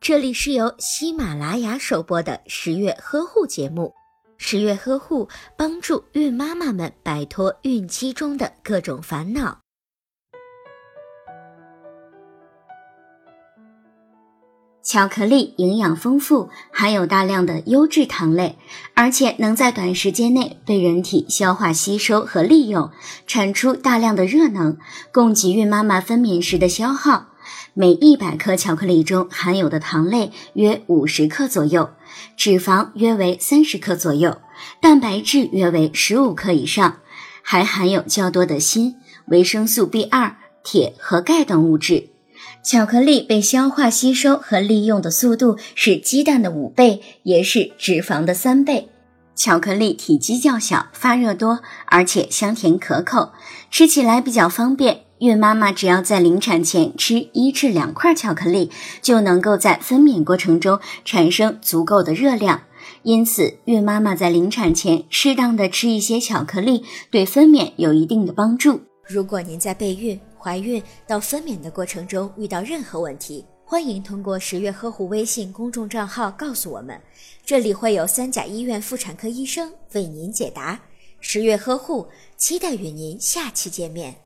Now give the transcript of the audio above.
这里是由喜马拉雅首播的十月呵护节目。十月呵护帮助孕妈妈们摆脱孕期中的各种烦恼。巧克力营养丰富，含有大量的优质糖类，而且能在短时间内被人体消化吸收和利用，产出大量的热能，供给孕妈妈分娩时的消耗。每一百克巧克力中含有的糖类约五十克左右，脂肪约为三十克左右，蛋白质约为十五克以上，还含有较多的锌、维生素 B 二、铁和钙等物质。巧克力被消化吸收和利用的速度是鸡蛋的五倍，也是脂肪的三倍。巧克力体积较小，发热多，而且香甜可口，吃起来比较方便。孕妈妈只要在临产前吃一至两块巧克力，就能够在分娩过程中产生足够的热量。因此，孕妈妈在临产前适当的吃一些巧克力，对分娩有一定的帮助。如果您在备孕、怀孕到分娩的过程中遇到任何问题，欢迎通过十月呵护微信公众账号告诉我们，这里会有三甲医院妇产科医生为您解答。十月呵护，期待与您下期见面。